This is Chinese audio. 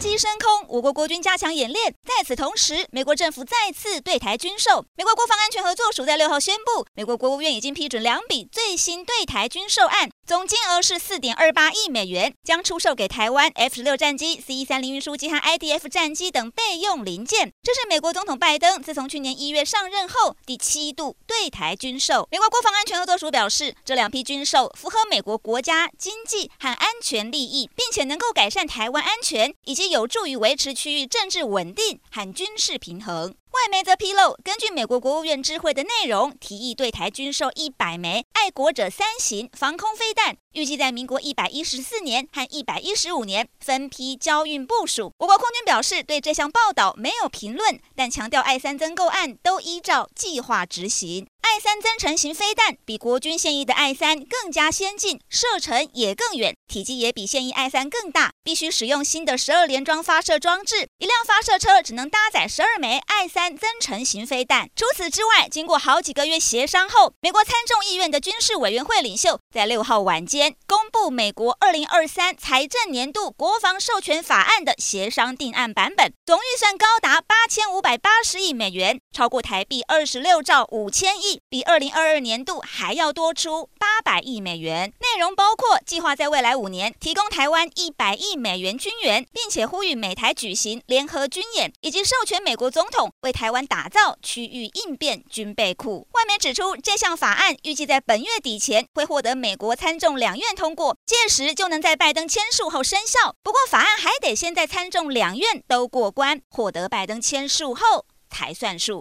机升空，我国国军加强演练。在此同时，美国政府再次对台军售。美国国防安全合作署在六号宣布，美国国务院已经批准两笔最新对台军售案，总金额是四点二八亿美元，将出售给台湾 F 十六战机、C 一三零运输机和 IDF 战机等备用零件。这是美国总统拜登自从去年一月上任后第七度对台军售。美国国防安全合作署表示，这两批军售符合美国国家经济和安全利益，并且能够改善台湾安全。以及有助于维持区域政治稳定和军事平衡。外媒则披露，根据美国国务院知会的内容，提议对台军售一百枚“爱国者三型”防空飞弹，预计在民国一百一十四年和一百一十五年分批交运部署。我国空军表示对这项报道没有评论，但强调爱三增购案都依照计划执行。爱三增程型飞弹比国军现役的爱三更加先进，射程也更远，体积也比现役爱三更大，必须使用新的十二连装发射装置，一辆发射车只能搭载十二枚爱三。增程型飞弹。除此之外，经过好几个月协商后，美国参众议院的军事委员会领袖在六号晚间公布美国二零二三财政年度国防授权法案的协商定案版本，总预算高达千五百八十亿美元，超过台币二十六兆五千亿，比二零二二年度还要多出八百亿美元。内容包括计划在未来五年提供台湾一百亿美元军援，并且呼吁美台举行联合军演，以及授权美国总统为台湾打造区域应变军备库。外媒指出，这项法案预计在本月底前会获得美国参众两院通过，届时就能在拜登签署后生效。不过，法案还得先在参众两院都过关，获得拜登签署后才算数。